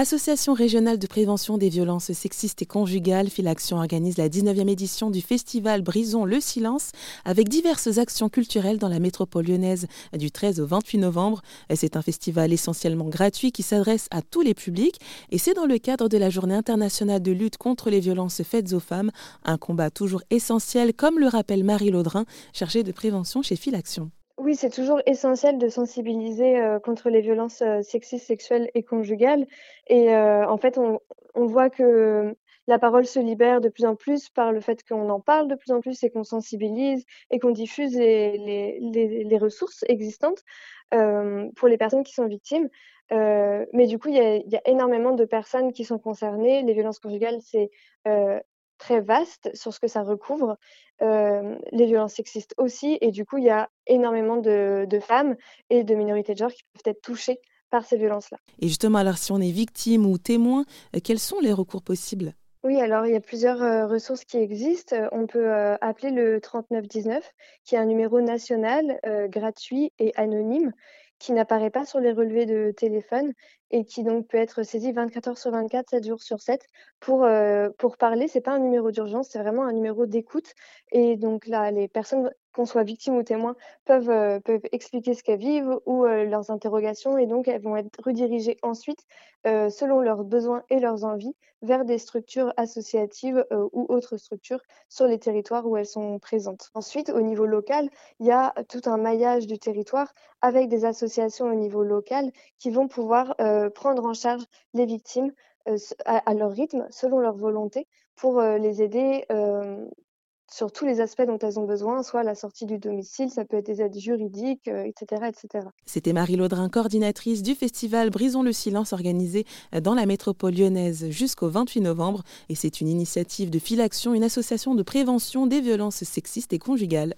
Association régionale de prévention des violences sexistes et conjugales, Filaction organise la 19e édition du festival Brisons le silence avec diverses actions culturelles dans la métropole lyonnaise du 13 au 28 novembre. C'est un festival essentiellement gratuit qui s'adresse à tous les publics et c'est dans le cadre de la journée internationale de lutte contre les violences faites aux femmes, un combat toujours essentiel comme le rappelle Marie Laudrin, chargée de prévention chez Filaction. Oui, c'est toujours essentiel de sensibiliser, heu, contre les violences, heu, sexistes, sexuelles et conjugales et heu, en fait, on voit que la parole se libère de plus en plus par le fait qu'on en parle de plus en plus et qu'on sensibilise et qu'on diffuse les ressources existantes, pour les personnes qui sont victimes. Mais du coup, il y a énormément de personnes qui sont concernées. Les violences conjugales, c'est, très vaste sur ce que ça recouvre, les violences sexistes aussi et du coup, il y a énormément de de femmes et de minorités de genre qui peuvent être touchées par ces violences-là. Et justement, alors si on est victime ou témoin, heu, quels sont les recours possibles? Oui, alors il y a plusieurs, ressources qui existent. On peut, appeler le 3919 qui est un numéro national, gratuit et anonyme qui n'apparaît pas sur les relevés de téléphone et qui donc peut être saisi 24 heures sur 24, 7 jours sur 7 pour, heu, pour parler. C'est pas un numéro d'urgence, c'est vraiment un numéro d'écoute et donc là, les personnes, qu'on soit victimes ou témoins, peuvent, heu, peuvent expliquer ce qu'elles vivent ou, heu, leurs interrogations et donc elles vont être redirigées ensuite, heu, selon leurs besoins et leurs envies, vers des structures associatives, ou autres structures sur les territoires où elles sont présentes. Ensuite, au niveau local, il y a tout un maillage du territoire avec des associations au niveau local qui vont pouvoir, prendre en charge les victimes, heu, s à leur rythme, selon leur volonté, pour, heu, les aider, sur tous les aspects dont elles ont besoin, soit la sortie du domicile, ça peut être des aides juridiques, heu, et cetera, et cetera. C'était Marie Laudrin, coordinatrice du festival Brisons le silence organisé dans la métropole lyonnaise jusqu'au 28 novembre et c'est une initiative de Filaction, une association de prévention des violences sexistes et conjugales.